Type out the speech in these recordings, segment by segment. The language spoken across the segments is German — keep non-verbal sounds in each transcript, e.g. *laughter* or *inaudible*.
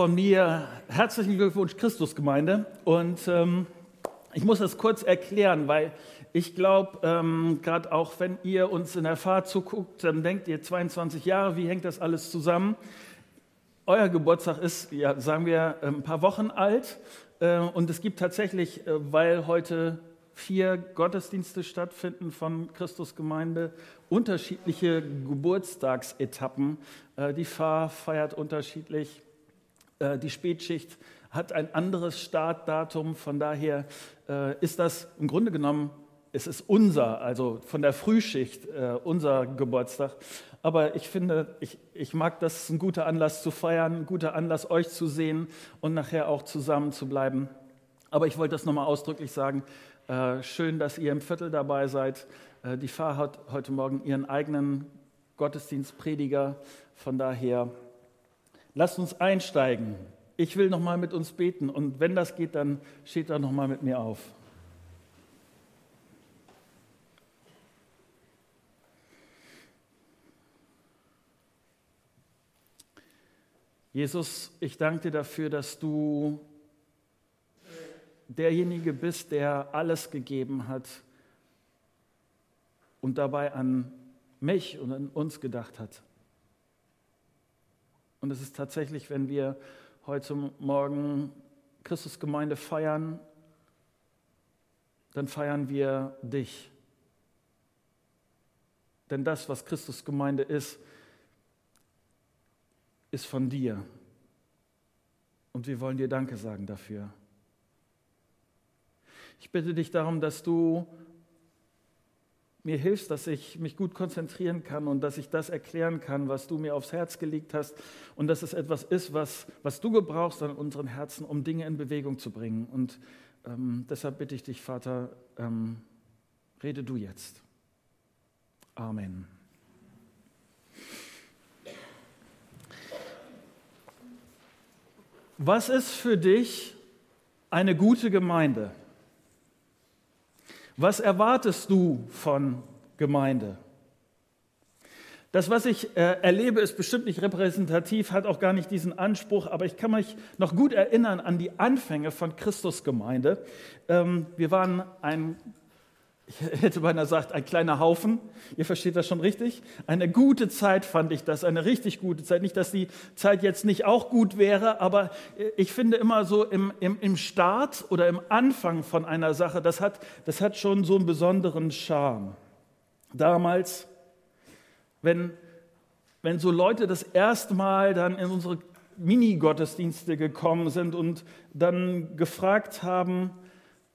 von mir herzlichen Glückwunsch Christusgemeinde. Und ähm, ich muss das kurz erklären, weil ich glaube, ähm, gerade auch wenn ihr uns in der Fahrt zuguckt, dann denkt ihr 22 Jahre, wie hängt das alles zusammen? Euer Geburtstag ist, ja, sagen wir, ein paar Wochen alt. Äh, und es gibt tatsächlich, äh, weil heute vier Gottesdienste stattfinden von Christusgemeinde, unterschiedliche Geburtstagsetappen. Äh, die Pfarr feiert unterschiedlich. Äh, die Spätschicht hat ein anderes Startdatum. Von daher äh, ist das im Grunde genommen, es ist unser, also von der Frühschicht äh, unser Geburtstag. Aber ich finde, ich, ich mag das ein guter Anlass zu feiern, ein guter Anlass, euch zu sehen und nachher auch zusammen zu bleiben. Aber ich wollte das nochmal ausdrücklich sagen. schön, dass ihr im Viertel dabei seid. die Pfarr hat heute Morgen ihren eigenen Gottesdienstprediger. Von daher Lasst uns einsteigen. Ich will noch mal mit uns beten und wenn das geht, dann steht da noch mal mit mir auf. Jesus, ich danke dir dafür, dass du derjenige bist, der alles gegeben hat und dabei an mich und an uns gedacht hat. Und es ist tatsächlich, wenn wir heute Morgen Christusgemeinde feiern, dann feiern wir dich. Denn das, was Christusgemeinde ist, ist von dir. Und wir wollen dir Danke sagen dafür. Ich bitte dich darum, dass du mir hilfst, dass ich mich gut konzentrieren kann und dass ich das erklären kann, was du mir aufs Herz gelegt hast und dass es etwas ist, was, was du gebrauchst an unseren Herzen, um Dinge in Bewegung zu bringen. Und ähm, deshalb bitte ich dich, Vater, ähm, rede du jetzt. Amen. Was ist für dich eine gute Gemeinde? Was erwartest du von Gemeinde? Das, was ich äh, erlebe, ist bestimmt nicht repräsentativ, hat auch gar nicht diesen Anspruch, aber ich kann mich noch gut erinnern an die Anfänge von Christusgemeinde. Ähm, wir waren ein ich *laughs* hätte beinahe gesagt, ein kleiner Haufen. Ihr versteht das schon richtig. Eine gute Zeit fand ich das, eine richtig gute Zeit. Nicht, dass die Zeit jetzt nicht auch gut wäre, aber ich finde immer so im, im, im Start oder im Anfang von einer Sache, das hat, das hat schon so einen besonderen Charme. Damals, wenn, wenn so Leute das erste Mal dann in unsere Mini-Gottesdienste gekommen sind und dann gefragt haben,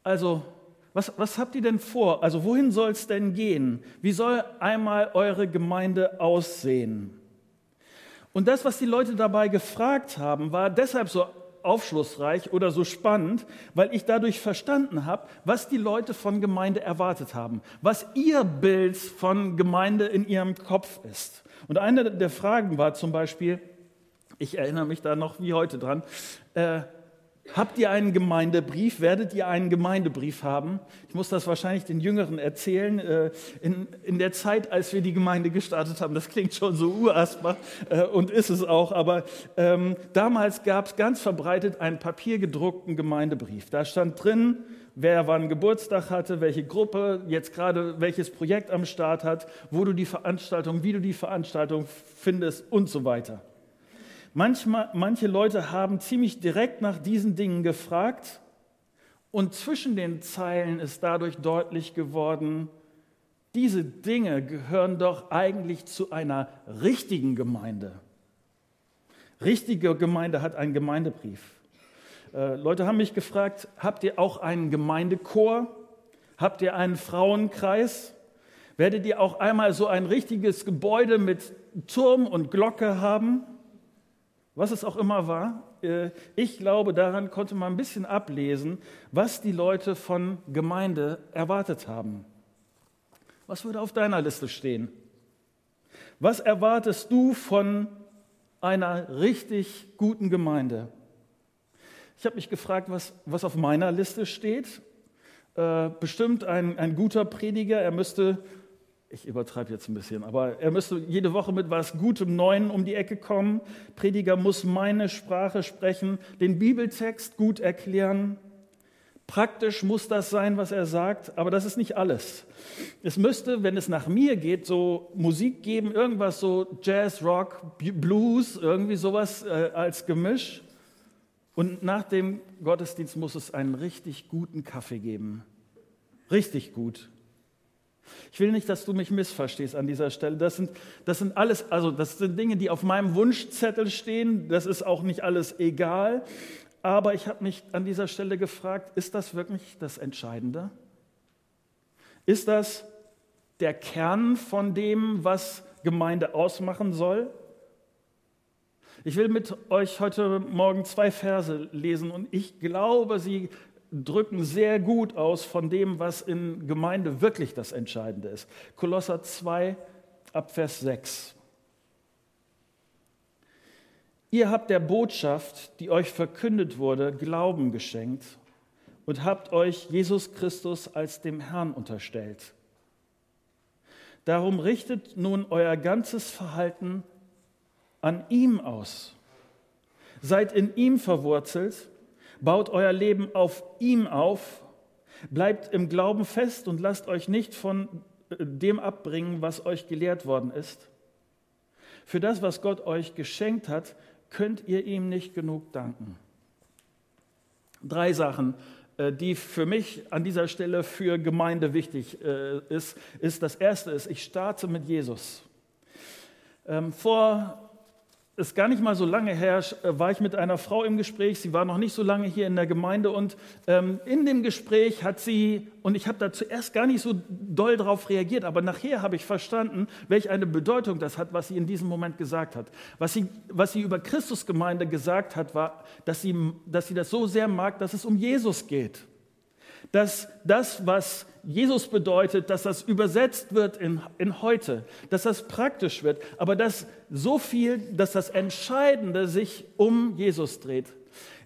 also was, was habt ihr denn vor? Also wohin soll es denn gehen? Wie soll einmal eure Gemeinde aussehen? Und das, was die Leute dabei gefragt haben, war deshalb so aufschlussreich oder so spannend, weil ich dadurch verstanden habe, was die Leute von Gemeinde erwartet haben, was ihr Bild von Gemeinde in ihrem Kopf ist. Und eine der Fragen war zum Beispiel, ich erinnere mich da noch wie heute dran, äh, Habt ihr einen Gemeindebrief? Werdet ihr einen Gemeindebrief haben? Ich muss das wahrscheinlich den Jüngeren erzählen. Äh, in, in der Zeit, als wir die Gemeinde gestartet haben, das klingt schon so urasper äh, und ist es auch, aber ähm, damals gab es ganz verbreitet einen papiergedruckten Gemeindebrief. Da stand drin, wer wann Geburtstag hatte, welche Gruppe jetzt gerade welches Projekt am Start hat, wo du die Veranstaltung, wie du die Veranstaltung findest und so weiter. Manchmal, manche Leute haben ziemlich direkt nach diesen Dingen gefragt und zwischen den Zeilen ist dadurch deutlich geworden, diese Dinge gehören doch eigentlich zu einer richtigen Gemeinde. Richtige Gemeinde hat einen Gemeindebrief. Äh, Leute haben mich gefragt, habt ihr auch einen Gemeindechor? Habt ihr einen Frauenkreis? Werdet ihr auch einmal so ein richtiges Gebäude mit Turm und Glocke haben? Was es auch immer war, äh, ich glaube, daran konnte man ein bisschen ablesen, was die Leute von Gemeinde erwartet haben. Was würde auf deiner Liste stehen? Was erwartest du von einer richtig guten Gemeinde? Ich habe mich gefragt, was, was auf meiner Liste steht. Äh, bestimmt ein, ein guter Prediger, er müsste ich übertreibe jetzt ein bisschen, aber er müsste jede Woche mit was Gutem Neuen um die Ecke kommen. Prediger muss meine Sprache sprechen, den Bibeltext gut erklären. Praktisch muss das sein, was er sagt, aber das ist nicht alles. Es müsste, wenn es nach mir geht, so Musik geben, irgendwas so Jazz, Rock, Blues, irgendwie sowas äh, als Gemisch. Und nach dem Gottesdienst muss es einen richtig guten Kaffee geben. Richtig gut. Ich will nicht, dass du mich missverstehst an dieser Stelle. Das sind, das sind alles, also das sind Dinge, die auf meinem Wunschzettel stehen. Das ist auch nicht alles egal. Aber ich habe mich an dieser Stelle gefragt, ist das wirklich das Entscheidende? Ist das der Kern von dem, was Gemeinde ausmachen soll? Ich will mit euch heute Morgen zwei Verse lesen und ich glaube, sie drücken sehr gut aus von dem, was in Gemeinde wirklich das Entscheidende ist. Kolosser 2 ab Vers 6. Ihr habt der Botschaft, die euch verkündet wurde, Glauben geschenkt und habt euch Jesus Christus als dem Herrn unterstellt. Darum richtet nun euer ganzes Verhalten an ihm aus. Seid in ihm verwurzelt Baut euer Leben auf ihm auf, bleibt im Glauben fest und lasst euch nicht von äh, dem abbringen, was euch gelehrt worden ist. Für das, was Gott euch geschenkt hat, könnt ihr ihm nicht genug danken. Drei Sachen, äh, die für mich an dieser Stelle für Gemeinde wichtig äh, ist, ist das erste ist, ich starte mit Jesus. Ähm, vor ist gar nicht mal so lange her, äh, war ich mit einer Frau im Gespräch. Sie war noch nicht so lange hier in der Gemeinde und ähm, in dem Gespräch hat sie, und ich habe da zuerst gar nicht so doll drauf reagiert, aber nachher habe ich verstanden, welche eine Bedeutung das hat, was sie in diesem Moment gesagt hat. Was sie, was sie über Christusgemeinde gesagt hat, war, dass sie, dass sie das so sehr mag, dass es um Jesus geht dass das, was Jesus bedeutet, dass das übersetzt wird in, in heute, dass das praktisch wird, aber dass so viel, dass das Entscheidende sich um Jesus dreht.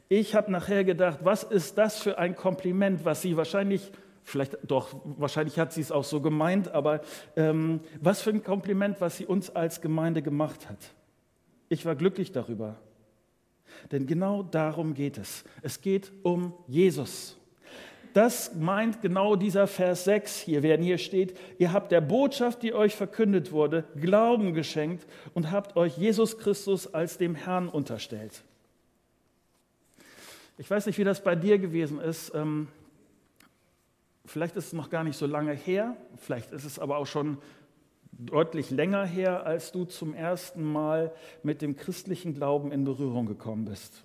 Ich habe nachher gedacht, was ist das für ein Kompliment, was sie wahrscheinlich, vielleicht doch, wahrscheinlich hat sie es auch so gemeint, aber ähm, was für ein Kompliment, was sie uns als Gemeinde gemacht hat. Ich war glücklich darüber. Denn genau darum geht es. Es geht um Jesus. Das meint genau dieser Vers 6 hier, während hier steht, ihr habt der Botschaft, die euch verkündet wurde, Glauben geschenkt und habt euch Jesus Christus als dem Herrn unterstellt. Ich weiß nicht, wie das bei dir gewesen ist. Ähm, vielleicht ist es noch gar nicht so lange her, vielleicht ist es aber auch schon deutlich länger her, als du zum ersten Mal mit dem christlichen Glauben in Berührung gekommen bist.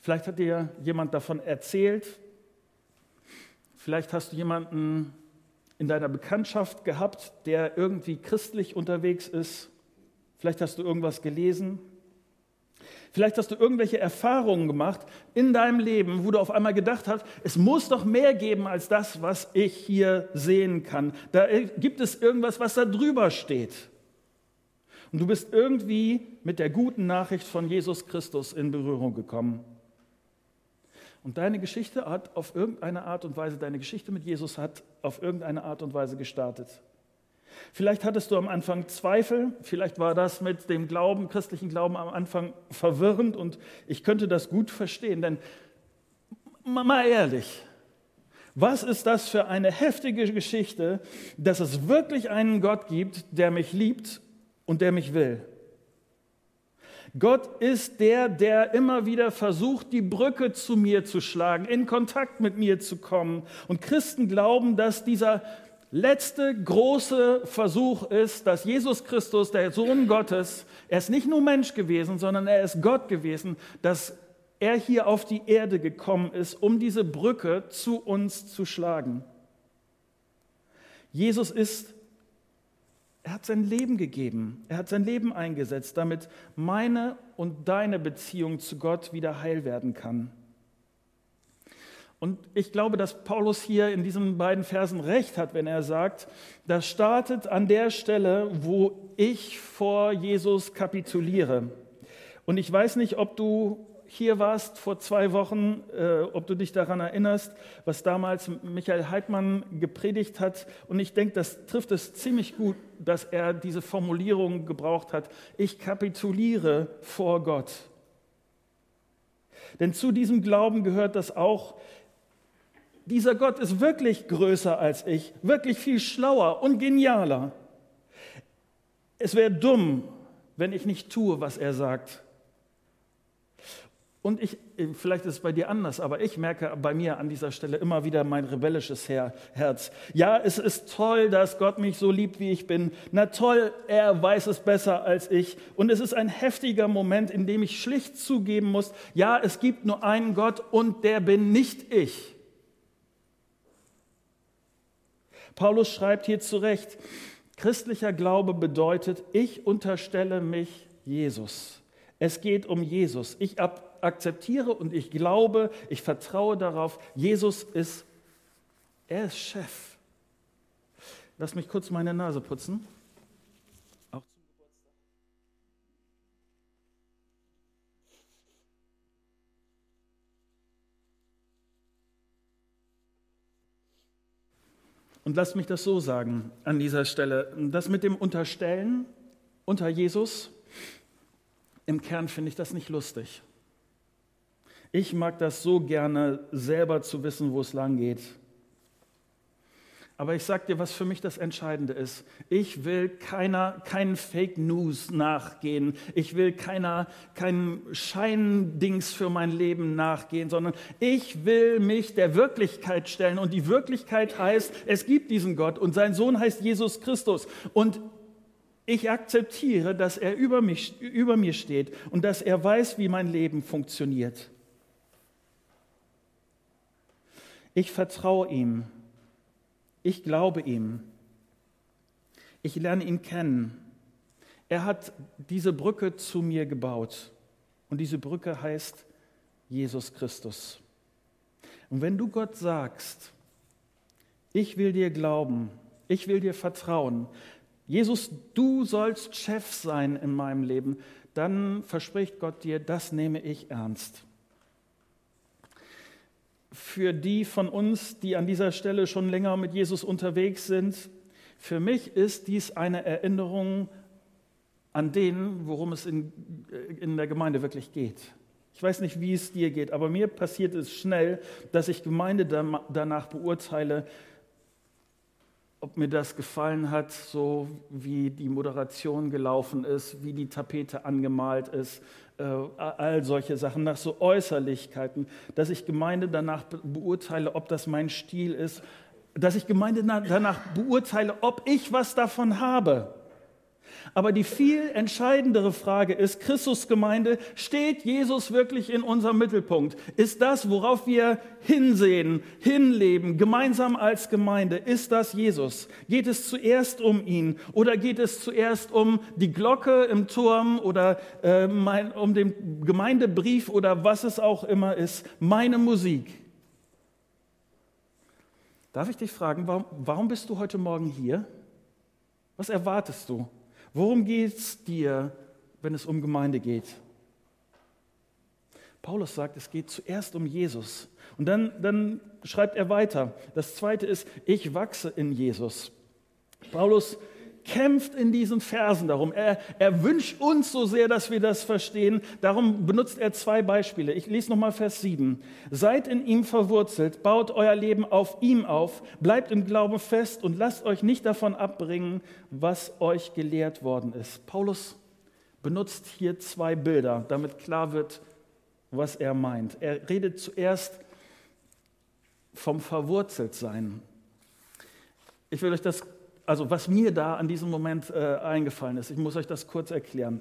Vielleicht hat dir jemand davon erzählt. Vielleicht hast du jemanden in deiner Bekanntschaft gehabt, der irgendwie christlich unterwegs ist. Vielleicht hast du irgendwas gelesen. Vielleicht hast du irgendwelche Erfahrungen gemacht in deinem Leben, wo du auf einmal gedacht hast, es muss doch mehr geben als das, was ich hier sehen kann. Da gibt es irgendwas, was da drüber steht. Und du bist irgendwie mit der guten Nachricht von Jesus Christus in Berührung gekommen. Und deine Geschichte hat auf irgendeine Art und Weise, deine Geschichte mit Jesus hat auf irgendeine Art und Weise gestartet. Vielleicht hattest du am Anfang Zweifel, vielleicht war das mit dem Glauben, christlichen Glauben am Anfang verwirrend und ich könnte das gut verstehen, denn mal ehrlich, was ist das für eine heftige Geschichte, dass es wirklich einen Gott gibt, der mich liebt und der mich will? Gott ist der, der immer wieder versucht, die Brücke zu mir zu schlagen, in Kontakt mit mir zu kommen. Und Christen glauben, dass dieser letzte große Versuch ist, dass Jesus Christus, der Sohn Gottes, er ist nicht nur Mensch gewesen, sondern er ist Gott gewesen, dass er hier auf die Erde gekommen ist, um diese Brücke zu uns zu schlagen. Jesus ist er hat sein Leben gegeben. Er hat sein Leben eingesetzt, damit meine und deine Beziehung zu Gott wieder heil werden kann. Und ich glaube, dass Paulus hier in diesen beiden Versen recht hat, wenn er sagt, das startet an der Stelle, wo ich vor Jesus kapituliere. Und ich weiß nicht, ob du hier warst vor zwei Wochen, äh, ob du dich daran erinnerst, was damals Michael Heidmann gepredigt hat. Und ich denke, das trifft es ziemlich gut, dass er diese Formulierung gebraucht hat. Ich kapituliere vor Gott. Denn zu diesem Glauben gehört das auch, dieser Gott ist wirklich größer als ich, wirklich viel schlauer und genialer. Es wäre dumm, wenn ich nicht tue, was er sagt. Und ich, vielleicht ist es bei dir anders, aber ich merke bei mir an dieser Stelle immer wieder mein rebellisches Herz. Ja, es ist toll, dass Gott mich so liebt, wie ich bin. Na toll, er weiß es besser als ich. Und es ist ein heftiger Moment, in dem ich schlicht zugeben muss, ja, es gibt nur einen Gott und der bin nicht ich. Paulus schreibt hier zurecht, christlicher Glaube bedeutet, ich unterstelle mich Jesus. Es geht um Jesus. Ich akzeptiere und ich glaube, ich vertraue darauf, Jesus ist, er ist Chef. Lass mich kurz meine Nase putzen. Und lass mich das so sagen an dieser Stelle. Das mit dem Unterstellen unter Jesus, im Kern finde ich das nicht lustig. Ich mag das so gerne, selber zu wissen, wo es lang geht. Aber ich sage dir, was für mich das Entscheidende ist. Ich will keiner, keinen Fake News nachgehen. Ich will keiner, keinen Scheindings für mein Leben nachgehen, sondern ich will mich der Wirklichkeit stellen. Und die Wirklichkeit heißt, es gibt diesen Gott und sein Sohn heißt Jesus Christus. Und ich akzeptiere, dass er über, mich, über mir steht und dass er weiß, wie mein Leben funktioniert. Ich vertraue ihm. Ich glaube ihm. Ich lerne ihn kennen. Er hat diese Brücke zu mir gebaut. Und diese Brücke heißt Jesus Christus. Und wenn du Gott sagst, ich will dir glauben, ich will dir vertrauen, Jesus, du sollst Chef sein in meinem Leben, dann verspricht Gott dir, das nehme ich ernst für die von uns, die an dieser Stelle schon länger mit Jesus unterwegs sind, für mich ist dies eine Erinnerung an den, worum es in, in der Gemeinde wirklich geht. Ich weiß nicht, wie es dir geht, aber mir passiert es schnell, dass ich Gemeinde danach beurteile, ob mir das gefallen hat, so wie die Moderation gelaufen ist, wie die Tapete angemalt ist, äh, all solche Sachen, nach so Äußerlichkeiten, dass ich Gemeinde danach beurteile, ob das mein Stil ist, dass ich Gemeinde danach beurteile, ob ich was davon habe. Aber die viel entscheidendere Frage ist, Christusgemeinde, steht Jesus wirklich in unserem Mittelpunkt? Ist das, worauf wir hinsehen, hinleben, gemeinsam als Gemeinde, ist das Jesus? Geht es zuerst um ihn oder geht es zuerst um die Glocke im Turm oder äh, mein, um den Gemeindebrief oder was es auch immer ist, meine Musik? Darf ich dich fragen, warum, warum bist du heute Morgen hier? Was erwartest du? Worum geht es dir, wenn es um Gemeinde geht? Paulus sagt, es geht zuerst um Jesus. Und dann, dann schreibt er weiter. Das zweite ist, ich wachse in Jesus. Paulus kämpft in diesen Versen darum. Er, er wünscht uns so sehr, dass wir das verstehen. Darum benutzt er zwei Beispiele. Ich lese nochmal Vers 7. Seid in ihm verwurzelt, baut euer Leben auf ihm auf, bleibt im Glauben fest und lasst euch nicht davon abbringen, was euch gelehrt worden ist. Paulus benutzt hier zwei Bilder, damit klar wird, was er meint. Er redet zuerst vom Verwurzeltsein. Ich will euch das also was mir da an diesem Moment äh, eingefallen ist, ich muss euch das kurz erklären.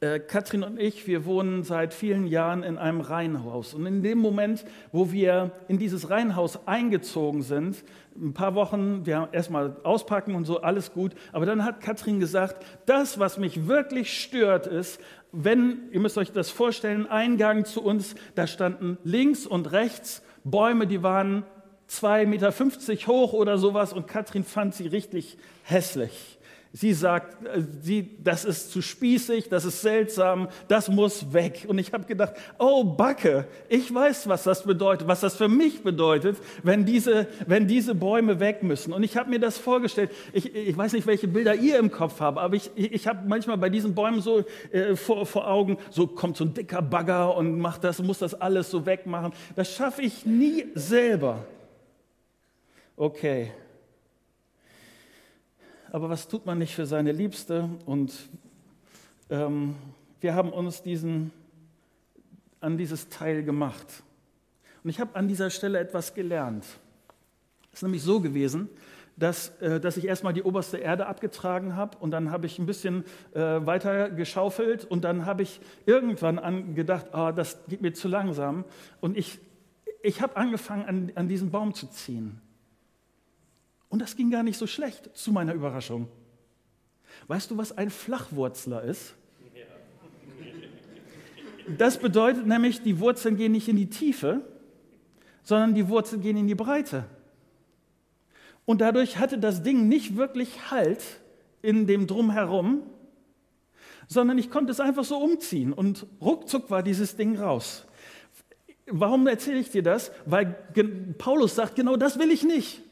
Äh, Katrin und ich, wir wohnen seit vielen Jahren in einem Reihenhaus. Und in dem Moment, wo wir in dieses Reihenhaus eingezogen sind, ein paar Wochen, wir haben erstmal auspacken und so, alles gut. Aber dann hat Katrin gesagt, das, was mich wirklich stört, ist, wenn, ihr müsst euch das vorstellen, Eingang zu uns, da standen links und rechts Bäume, die waren 2,50 Meter hoch oder sowas und Katrin fand sie richtig hässlich. Sie sagt, äh, sie, das ist zu spießig, das ist seltsam, das muss weg. Und ich habe gedacht, oh Backe, ich weiß, was das bedeutet, was das für mich bedeutet, wenn diese, wenn diese Bäume weg müssen. Und ich habe mir das vorgestellt. Ich, ich weiß nicht, welche Bilder ihr im Kopf habt, aber ich, ich habe manchmal bei diesen Bäumen so äh, vor, vor Augen, so kommt so ein dicker Bagger und macht das, muss das alles so wegmachen. Das schaffe ich nie selber. Okay aber was tut man nicht für seine Liebste? Und ähm, wir haben uns diesen, an dieses Teil gemacht. Und ich habe an dieser Stelle etwas gelernt. Es ist nämlich so gewesen, dass, äh, dass ich erstmal die oberste Erde abgetragen habe und dann habe ich ein bisschen äh, weiter geschaufelt und dann habe ich irgendwann an gedacht, oh, das geht mir zu langsam. Und ich, ich habe angefangen, an, an diesen Baum zu ziehen. Und das ging gar nicht so schlecht, zu meiner Überraschung. Weißt du, was ein Flachwurzler ist? Das bedeutet nämlich, die Wurzeln gehen nicht in die Tiefe, sondern die Wurzeln gehen in die Breite. Und dadurch hatte das Ding nicht wirklich Halt in dem Drumherum, sondern ich konnte es einfach so umziehen und ruckzuck war dieses Ding raus. Warum erzähle ich dir das? Weil Paulus sagt, genau das will ich nicht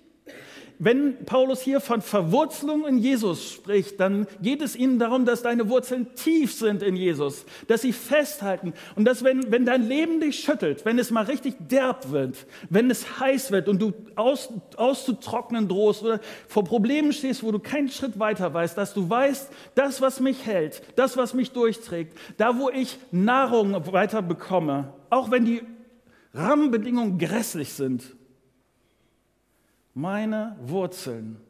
wenn Paulus hier von Verwurzelung in Jesus spricht, dann geht es ihnen darum, dass deine Wurzeln tief sind in Jesus, dass sie festhalten und dass, wenn, wenn dein Leben dich schüttelt, wenn es mal richtig derb wird, wenn es heiß wird und du aus, auszutrocknen drohst oder vor Problemen stehst, wo du keinen Schritt weiter weißt, dass du weißt, das, was mich hält, das, was mich durchträgt, da, wo ich Nahrung weiter bekomme, auch wenn die Rahmenbedingungen grässlich sind, meine Wurzeln,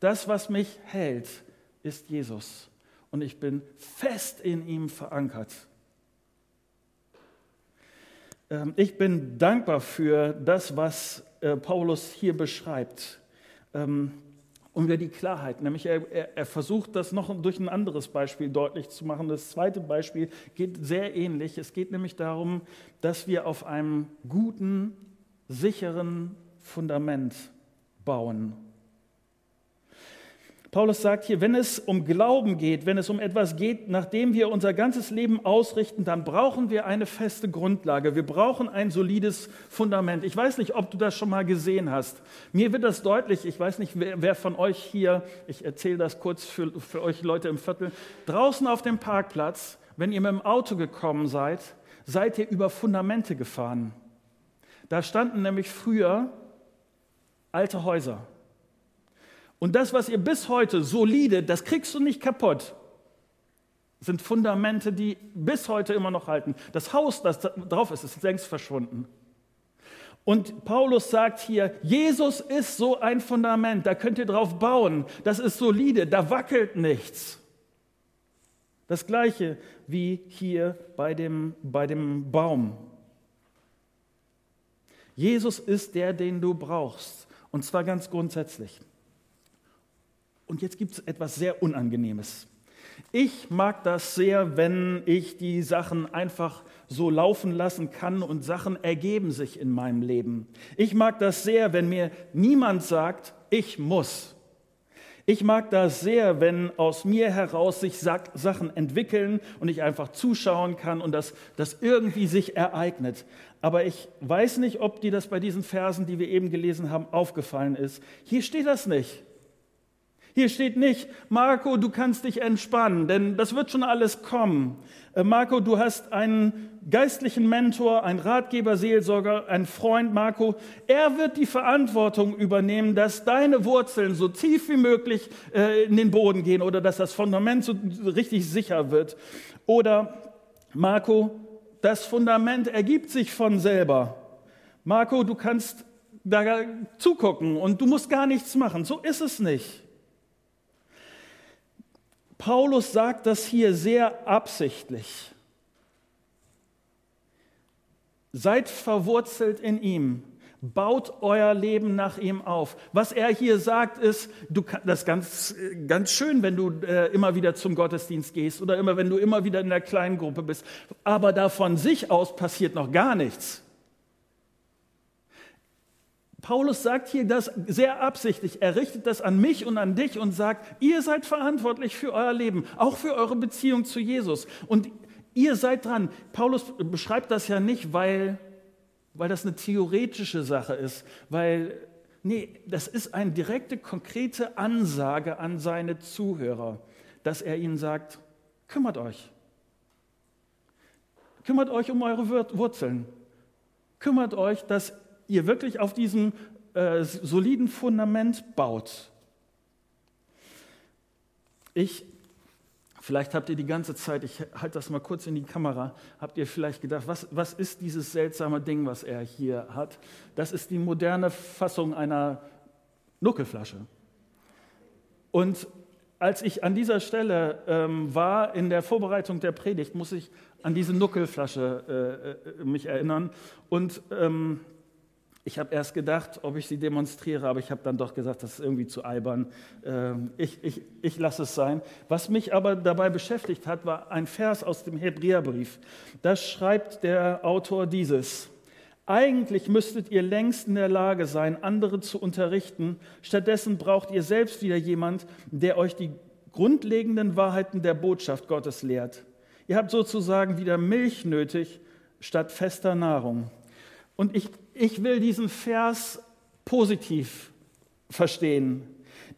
das, was mich hält, ist Jesus. Und ich bin fest in ihm verankert. Ähm, ich bin dankbar für das, was äh, Paulus hier beschreibt. Ähm, und wir die Klarheit, nämlich er, er, er, versucht das noch durch ein anderes Beispiel deutlich zu machen. Das zweite Beispiel geht sehr ähnlich. Es geht nämlich darum, dass wir auf einem guten, sicheren Fundament bauen. Paulus sagt hier, wenn es um Glauben geht, wenn es um etwas geht, nachdem wir unser ganzes Leben ausrichten, dann brauchen wir eine feste Grundlage. Wir brauchen ein solides Fundament. Ich weiß nicht, ob du das schon mal gesehen hast. Mir wird das deutlich. Ich weiß nicht, wer, wer von euch hier, ich erzähle das kurz für, für euch Leute im Viertel, draußen auf dem Parkplatz, wenn ihr mit dem Auto gekommen seid, seid ihr über Fundamente gefahren. Da standen nämlich früher alte Häuser. Und das, was ihr bis heute solide, das kriegst du nicht kaputt, sind Fundamente, die bis heute immer noch halten. Das Haus, das drauf ist, ist längst verschwunden. Und Paulus sagt hier, Jesus ist so ein Fundament, da könnt ihr drauf bauen, das ist solide, da wackelt nichts. Das gleiche wie hier bei dem, bei dem Baum. Jesus ist der, den du brauchst. Und zwar ganz grundsätzlich. Und jetzt gibt es etwas sehr Unangenehmes. Ich mag das sehr, wenn ich die Sachen einfach so laufen lassen kann und Sachen ergeben sich in meinem Leben. Ich mag das sehr, wenn mir niemand sagt, ich muss. Ich mag das sehr, wenn aus mir heraus sich Sachen entwickeln und ich einfach zuschauen kann und das, das irgendwie sich ereignet. Aber ich weiß nicht, ob dir das bei diesen Versen, die wir eben gelesen haben, aufgefallen ist. Hier steht das nicht. Hier steht nicht, Marco, du kannst dich entspannen, denn das wird schon alles kommen. Äh, Marco, du hast einen geistlichen Mentor, einen Ratgeber, Seelsorger, einen Freund, Marco. Er wird die Verantwortung übernehmen, dass deine Wurzeln so tief wie möglich äh, in den Boden gehen oder dass das Fundament so richtig sicher wird. Oder Marco, das Fundament ergibt sich von selber. Marco, du kannst da zugucken und du musst gar nichts machen. So ist es nicht. Paulus sagt das hier sehr absichtlich. Seid verwurzelt in ihm. Baut euer Leben nach ihm auf. Was er hier sagt, ist, du das ist ganz, ganz schön, wenn du äh, immer wieder zum Gottesdienst gehst oder immer, wenn du immer wieder in der kleinen Gruppe bist. Aber da von sich aus passiert noch gar nichts. Paulus sagt hier das sehr absichtlich. Er richtet das an mich und an dich und sagt, ihr seid verantwortlich für euer Leben, auch für eure Beziehung zu Jesus. Und ihr seid dran. Paulus beschreibt das ja nicht, weil, weil das eine theoretische Sache ist, weil, nee, das ist eine direkte, konkrete Ansage an seine Zuhörer, dass er ihnen sagt, kümmert euch. Kümmert euch um eure Wurzeln. Kümmert euch, dass ihr wirklich auf diesem äh, soliden Fundament baut. Ich, vielleicht habt ihr die ganze Zeit, ich halte das mal kurz in die Kamera, habt ihr vielleicht gedacht, was, was ist dieses seltsame Ding, was er hier hat? Das ist die moderne Fassung einer Nuckelflasche. Und als ich an dieser Stelle ähm, war in der Vorbereitung der Predigt, muss ich an diese Nuckelflasche äh, äh mich erinnern. Und ähm, ich habe erst gedacht, ob ich sie demonstriere, aber ich habe dann doch gesagt, das ist irgendwie zu albern. Ähm, ich, ich, ich lasse es sein. Was mich aber dabei beschäftigt hat, war ein Vers aus dem Hebräerbrief. Da schreibt der Autor dieses. Eigentlich müsstet ihr längst in der Lage sein, andere zu unterrichten. Stattdessen braucht ihr selbst wieder jemand, der euch die grundlegenden Wahrheiten der Botschaft Gottes lehrt. Ihr habt sozusagen wieder Milch nötig statt fester Nahrung. Und ich, ich will diesen Vers positiv verstehen.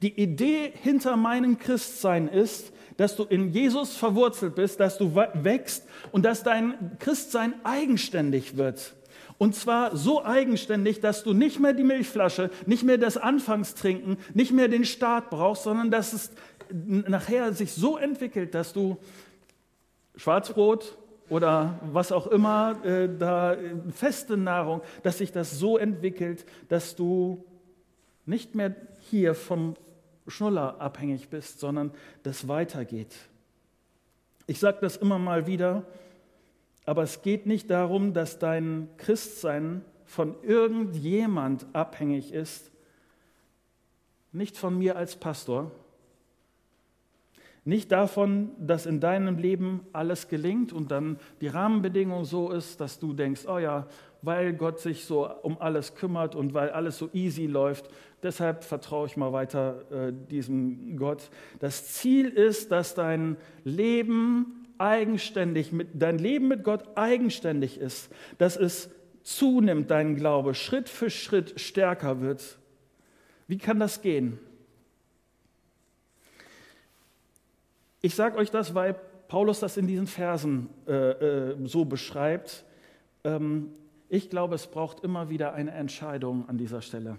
Die Idee hinter meinem Christsein ist, dass du in Jesus verwurzelt bist, dass du wächst und dass dein Christsein eigenständig wird. Und zwar so eigenständig, dass du nicht mehr die Milchflasche, nicht mehr das Anfangstrinken, nicht mehr den Start brauchst, sondern dass es nachher sich so entwickelt, dass du Schwarzbrot, oder was auch immer, äh, da feste Nahrung, dass sich das so entwickelt, dass du nicht mehr hier vom Schnuller abhängig bist, sondern das weitergeht. Ich sage das immer mal wieder, aber es geht nicht darum, dass dein Christsein von irgendjemand abhängig ist, nicht von mir als Pastor, nicht davon, dass in deinem Leben alles gelingt und dann die Rahmenbedingung so ist, dass du denkst, oh ja, weil Gott sich so um alles kümmert und weil alles so easy läuft, deshalb vertraue ich mal weiter äh, diesem Gott. Das Ziel ist, dass dein Leben eigenständig, mit, dein Leben mit Gott eigenständig ist, dass es zunimmt, dein Glaube Schritt für Schritt stärker wird. Wie kann das gehen? Ich sage euch das, weil Paulus das in diesen Versen äh, äh, so beschreibt. Ähm, ich glaube, es braucht immer wieder eine Entscheidung an dieser Stelle.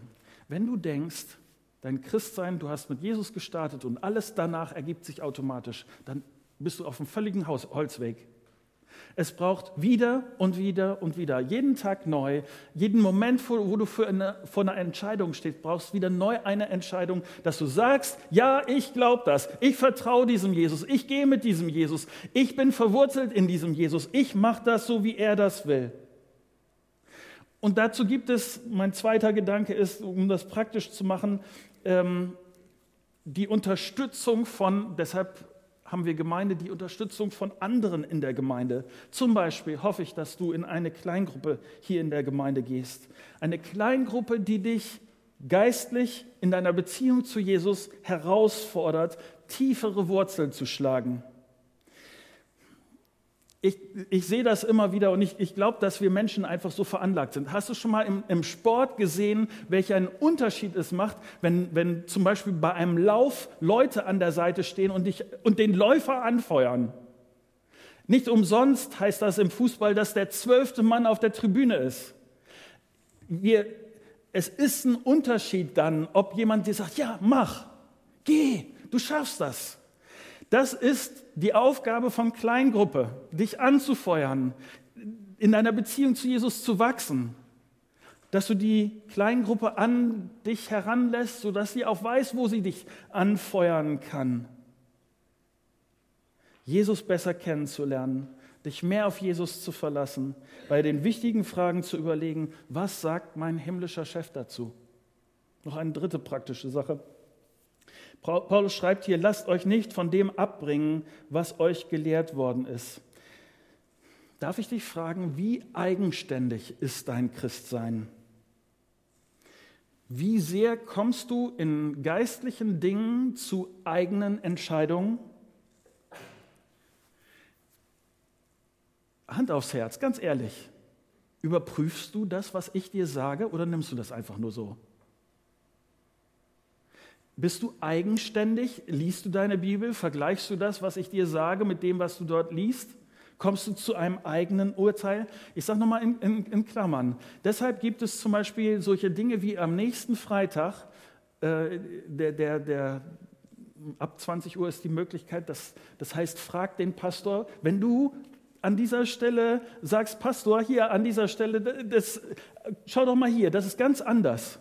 Wenn du denkst, dein Christsein, du hast mit Jesus gestartet und alles danach ergibt sich automatisch, dann bist du auf einem völligen Holzweg. Es braucht wieder und wieder und wieder, jeden Tag neu, jeden Moment, wo du für eine, vor einer Entscheidung stehst, brauchst wieder neu eine Entscheidung, dass du sagst, ja, ich glaube das, ich vertraue diesem Jesus, ich gehe mit diesem Jesus, ich bin verwurzelt in diesem Jesus, ich mache das so, wie er das will. Und dazu gibt es, mein zweiter Gedanke ist, um das praktisch zu machen, ähm, die Unterstützung von, deshalb haben wir Gemeinde die Unterstützung von anderen in der Gemeinde. Zum Beispiel hoffe ich, dass du in eine Kleingruppe hier in der Gemeinde gehst. Eine Kleingruppe, die dich geistlich in deiner Beziehung zu Jesus herausfordert, tiefere Wurzeln zu schlagen ich, ich sehe das immer wieder und ich, ich glaube, dass wir Menschen einfach so veranlagt sind. Hast du schon mal im, im Sport gesehen, welchen Unterschied es macht, wenn, wenn zum Beispiel bei einem Lauf Leute an der Seite stehen und, dich, und den Läufer anfeuern? Nicht umsonst heißt das im Fußball, dass der zwölfte Mann auf der Tribüne ist. Wir, es ist ein Unterschied dann, ob jemand dir sagt, ja, mach, geh, du schaffst das. Das ist die Aufgabe von Kleingruppe, dich anzufeuern, in deiner Beziehung zu Jesus zu wachsen. Dass du die Kleingruppe an dich heranlässt, sodass sie auch weiß, wo sie dich anfeuern kann. Jesus besser kennenzulernen, dich mehr auf Jesus zu verlassen, bei den wichtigen Fragen zu überlegen, was sagt mein himmlischer Chef dazu? Noch eine dritte praktische Sache. Paulus schreibt hier, lasst euch nicht von dem abbringen, was euch gelehrt worden ist. Darf ich dich fragen, wie eigenständig ist dein Christsein? Wie sehr kommst du in geistlichen Dingen zu eigenen Entscheidungen? Hand aufs Herz, ganz ehrlich. Überprüfst du das, was ich dir sage, oder nimmst du das einfach nur so? Bist du eigenständig? Liest du deine Bibel? Vergleichst du das, was ich dir sage, mit dem, was du dort liest? Kommst du zu einem eigenen Urteil? Ich sage nochmal in, in, in, Klammern. Deshalb gibt es zum Beispiel solche Dinge wie am nächsten Freitag, äh, der, der, der, ab 20 Uhr ist die Möglichkeit, das, das heißt, frag den Pastor, wenn du an dieser Stelle sagst, Pastor, hier an dieser Stelle, das, schau doch mal hier, das ist ganz anders.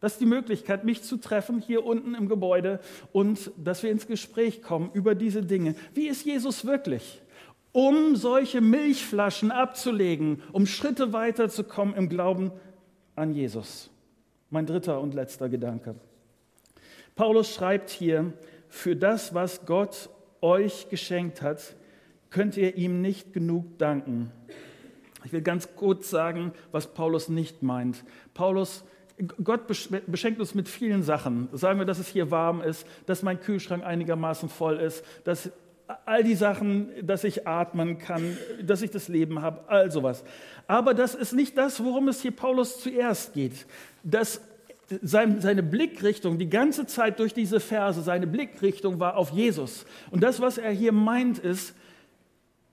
Das ist die Möglichkeit, mich zu treffen hier unten im Gebäude und dass wir ins Gespräch kommen über diese Dinge. Wie ist Jesus wirklich? Um solche Milchflaschen abzulegen, um Schritte weiterzukommen im Glauben an Jesus. Mein dritter und letzter Gedanke. Paulus schreibt hier, für das, was Gott euch geschenkt hat, könnt ihr ihm nicht genug danken. Ich will ganz kurz sagen, was Paulus nicht meint. Paulus Gott beschenkt uns mit vielen Sachen. Sagen wir, dass es hier warm ist, dass mein Kühlschrank einigermaßen voll ist, dass all die Sachen, dass ich atmen kann, dass ich das Leben habe, all sowas. Aber das ist nicht das, worum es hier Paulus zuerst geht. Dass seine Blickrichtung die ganze Zeit durch diese Verse, seine Blickrichtung war auf Jesus. Und das, was er hier meint, ist,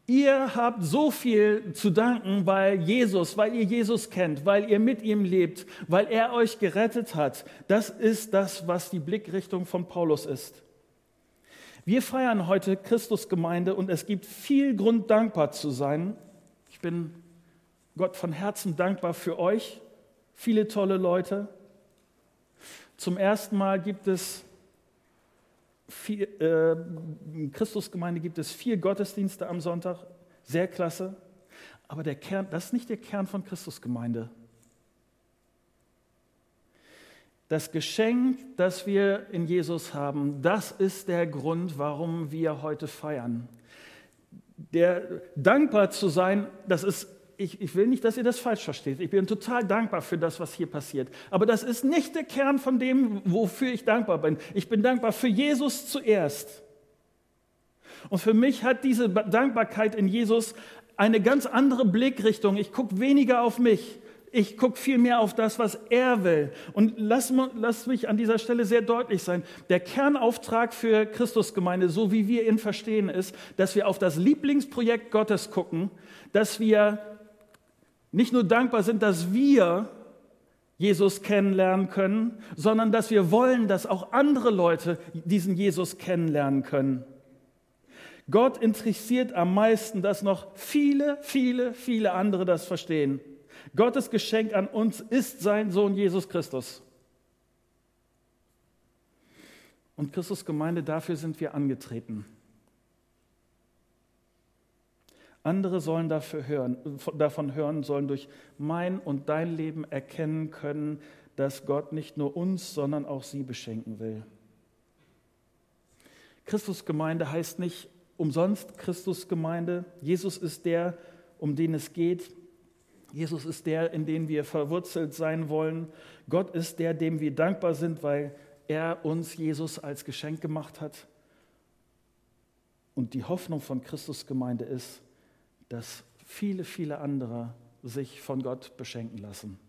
Ihr habt so viel zu danken, weil Jesus, weil ihr Jesus kennt, weil ihr mit ihm lebt, weil er euch gerettet hat. Das ist das, was die Blickrichtung von Paulus ist. Wir feiern heute Christusgemeinde und es gibt viel Grund, dankbar zu sein. Ich bin Gott von Herzen dankbar für euch, viele tolle Leute. Zum ersten Mal gibt es vier, äh, Christusgemeinde gibt es vier Gottesdienste am Sonntag, sehr klasse. Aber der Kern, das ist nicht der Kern von Christusgemeinde. Das Geschenk, das wir in Jesus haben, das ist der Grund, warum wir heute feiern. Der dankbar zu sein, das ist ich, ich, will nicht, dass ihr das falsch versteht. Ich bin total dankbar für das, was hier passiert. Aber das ist nicht der Kern von dem, wofür ich dankbar bin. Ich bin dankbar für Jesus zuerst. Und für mich hat diese Dankbarkeit in Jesus eine ganz andere Blickrichtung. Ich gucke weniger auf mich. Ich gucke viel mehr auf das, was er will. Und lass, lass mich an dieser Stelle sehr deutlich sein. Der Kernauftrag für Christusgemeinde, so wie wir ihn verstehen, ist, dass wir auf das Lieblingsprojekt Gottes gucken, dass wir nicht nur dankbar sind, dass wir Jesus kennenlernen können, sondern dass wir wollen, dass auch andere Leute diesen Jesus kennenlernen können. Gott interessiert am meisten, dass noch viele, viele, viele andere das verstehen. Gottes Geschenk an uns ist sein Sohn Jesus Christus. Und Christus Gemeinde, dafür sind wir angetreten. Andere sollen hören, davon hören, sollen durch mein und dein Leben erkennen können, dass Gott nicht nur uns, sondern auch sie beschenken will. Christusgemeinde heißt nicht umsonst Christusgemeinde. Jesus ist der, um den es geht. Jesus ist der, in den wir verwurzelt sein wollen. Gott ist der, dem wir dankbar sind, weil er uns Jesus als Geschenk gemacht hat. Und die Hoffnung von Christusgemeinde ist, dass viele, viele andere sich von Gott beschenken lassen.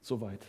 Soweit.